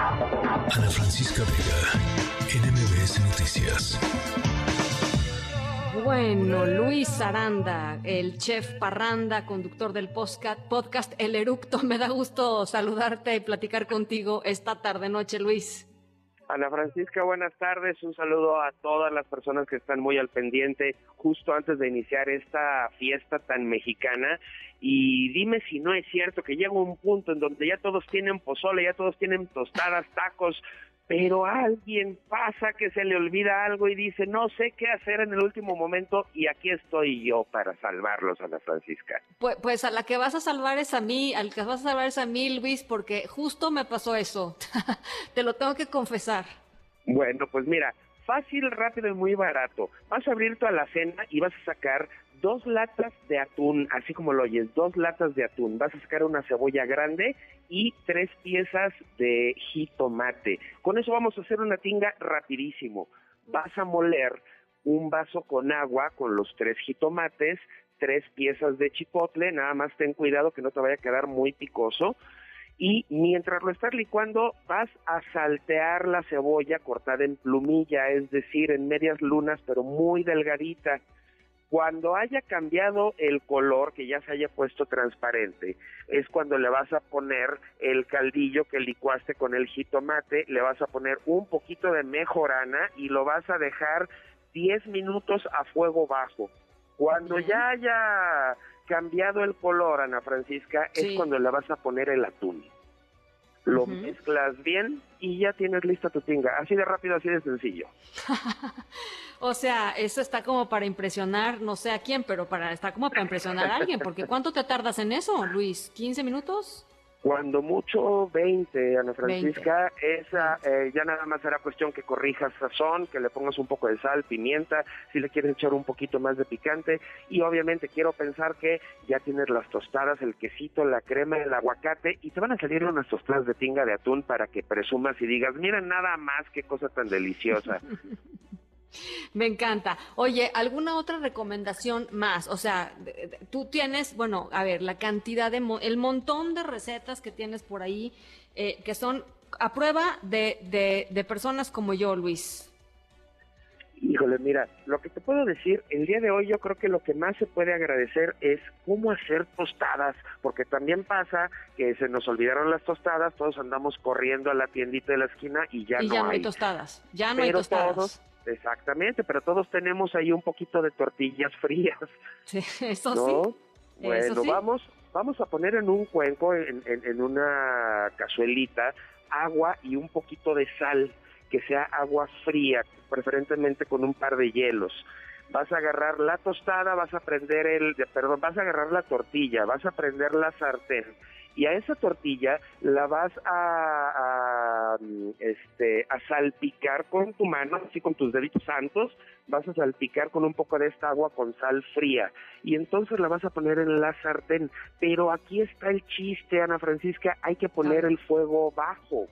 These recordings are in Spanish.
Ana Francisca Vega, NMBS Noticias. Bueno, Luis Aranda, el chef Parranda, conductor del podcast, podcast El Eructo. Me da gusto saludarte y platicar contigo esta tarde noche, Luis. Ana Francisca, buenas tardes. Un saludo a todas las personas que están muy al pendiente justo antes de iniciar esta fiesta tan mexicana. Y dime si no es cierto que llega un punto en donde ya todos tienen pozole, ya todos tienen tostadas, tacos, pero alguien pasa que se le olvida algo y dice, no sé qué hacer en el último momento y aquí estoy yo para salvarlos, Ana Francisca. Pues, pues a la que vas a salvar es a mí, al que vas a salvar es a mí, Luis, porque justo me pasó eso. Te lo tengo que confesar. Bueno, pues mira, fácil, rápido y muy barato. Vas a abrir tu alacena y vas a sacar dos latas de atún, así como lo oyes, dos latas de atún. Vas a sacar una cebolla grande y tres piezas de jitomate. Con eso vamos a hacer una tinga rapidísimo. Vas a moler un vaso con agua con los tres jitomates, tres piezas de chipotle, nada más ten cuidado que no te vaya a quedar muy picoso y mientras lo estás licuando vas a saltear la cebolla cortada en plumilla, es decir, en medias lunas, pero muy delgadita. Cuando haya cambiado el color, que ya se haya puesto transparente, es cuando le vas a poner el caldillo que licuaste con el jitomate, le vas a poner un poquito de mejorana y lo vas a dejar 10 minutos a fuego bajo. Cuando ya haya cambiado el color, Ana Francisca, es cuando le vas a poner el atún. Lo mezclas bien y ya tienes lista tu tinga. Así de rápido, así de sencillo. o sea, eso está como para impresionar, no sé a quién, pero para está como para impresionar a alguien, porque ¿cuánto te tardas en eso, Luis? ¿15 minutos? Cuando mucho 20, Ana Francisca, esa eh, ya nada más será cuestión que corrijas sazón, que le pongas un poco de sal, pimienta, si le quieres echar un poquito más de picante y obviamente quiero pensar que ya tienes las tostadas, el quesito, la crema, el aguacate y te van a salir unas tostadas de tinga de atún para que presumas y digas, mira nada más qué cosa tan deliciosa. Me encanta. Oye, ¿alguna otra recomendación más? O sea, tú tienes, bueno, a ver, la cantidad de, el montón de recetas que tienes por ahí, eh, que son a prueba de, de, personas como yo, Luis. Híjole, mira, lo que te puedo decir, el día de hoy yo creo que lo que más se puede agradecer es cómo hacer tostadas, porque también pasa que se nos olvidaron las tostadas, todos andamos corriendo a la tiendita de la esquina y ya y no ya no hay tostadas, ya no hay tostadas. Exactamente, pero todos tenemos ahí un poquito de tortillas frías. Sí, eso sí. Bueno, vamos, vamos a poner en un cuenco, en, en, una cazuelita, agua y un poquito de sal, que sea agua fría, preferentemente con un par de hielos. Vas a agarrar la tostada, vas a prender el, perdón, vas a agarrar la tortilla, vas a prender la sartén y a esa tortilla la vas a, este, a salpicar con tu mano, así con tus deditos santos, vas a salpicar con un poco de esta agua con sal fría y entonces la vas a poner en la sartén. Pero aquí está el chiste, Ana Francisca, hay que poner el fuego bajo.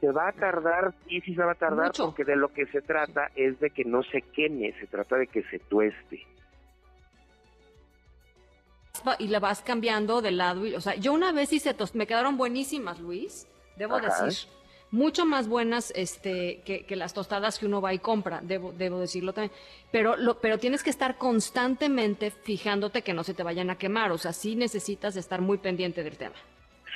Se va a tardar, y sí se va a tardar, porque de lo que se trata es de que no se queme, se trata de que se tueste y la vas cambiando de lado. Y, o sea, yo una vez hice tos, me quedaron buenísimas, Luis, debo decir. Mucho más buenas este, que, las tostadas que uno va y compra, debo, debo decirlo también. Pero, lo, pero tienes que estar constantemente fijándote que no se te vayan a quemar. O sea, sí necesitas estar muy pendiente del tema.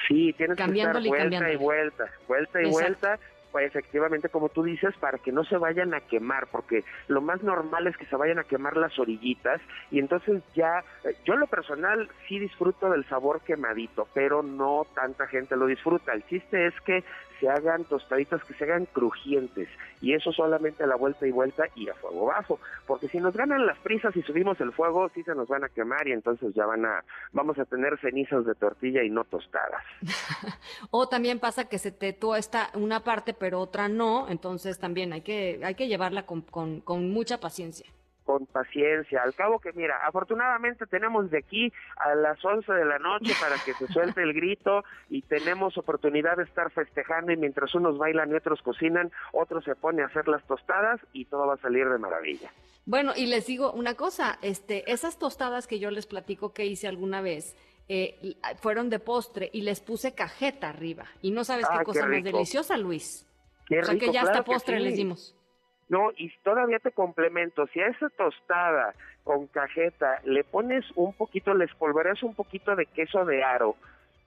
Sí, tienes que estar vuelta y vuelta, vuelta y vuelta pues efectivamente, como tú dices, para que no se vayan a quemar, porque lo más normal es que se vayan a quemar las orillitas y entonces ya, eh, yo en lo personal sí disfruto del sabor quemadito, pero no tanta gente lo disfruta. El chiste es que se hagan tostaditas, que se hagan crujientes y eso solamente a la vuelta y vuelta y a fuego bajo, porque si nos ganan las prisas y subimos el fuego, sí se nos van a quemar y entonces ya van a, vamos a tener cenizas de tortilla y no tostadas. o también pasa que se te tuesta una parte pero otra no, entonces también hay que, hay que llevarla con, con, con mucha paciencia con paciencia. Al cabo que, mira, afortunadamente tenemos de aquí a las 11 de la noche para que se suelte el grito y tenemos oportunidad de estar festejando y mientras unos bailan y otros cocinan, otros se pone a hacer las tostadas y todo va a salir de maravilla. Bueno, y les digo una cosa, este, esas tostadas que yo les platico que hice alguna vez, eh, fueron de postre y les puse cajeta arriba. Y no sabes qué Ah, cosa qué más deliciosa, Luis. Qué o sea que ya claro hasta postre sí. les dimos. No, y todavía te complemento, si a esa tostada con cajeta le pones un poquito, le espolvoreas un poquito de queso de aro,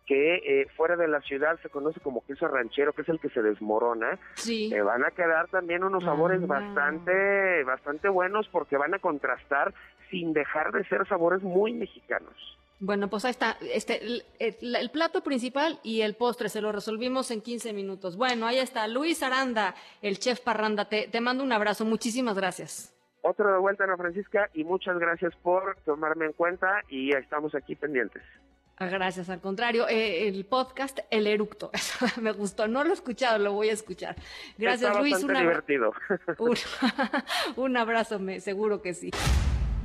que eh, fuera de la ciudad se conoce como queso ranchero, que es el que se desmorona, Sí. te van a quedar también unos sabores Ah. bastante, bastante buenos porque van a contrastar sin dejar de ser sabores muy mexicanos. Bueno, pues ahí está. Este, el, el- el plato principal y el postre se lo resolvimos en 15 minutos. Bueno, ahí está. Luis Aranda, el chef Parranda. Te, te mando un abrazo. Muchísimas gracias. Otro de vuelta, Ana Francisca, y muchas gracias por tomarme en cuenta y estamos aquí pendientes. Ah, Gracias, al contrario. eh, el podcast El Eructo. Eso me gustó. No lo he escuchado, lo voy a escuchar. Gracias, Está Luis. Un, divertido. un, un abrazo, me, seguro que sí.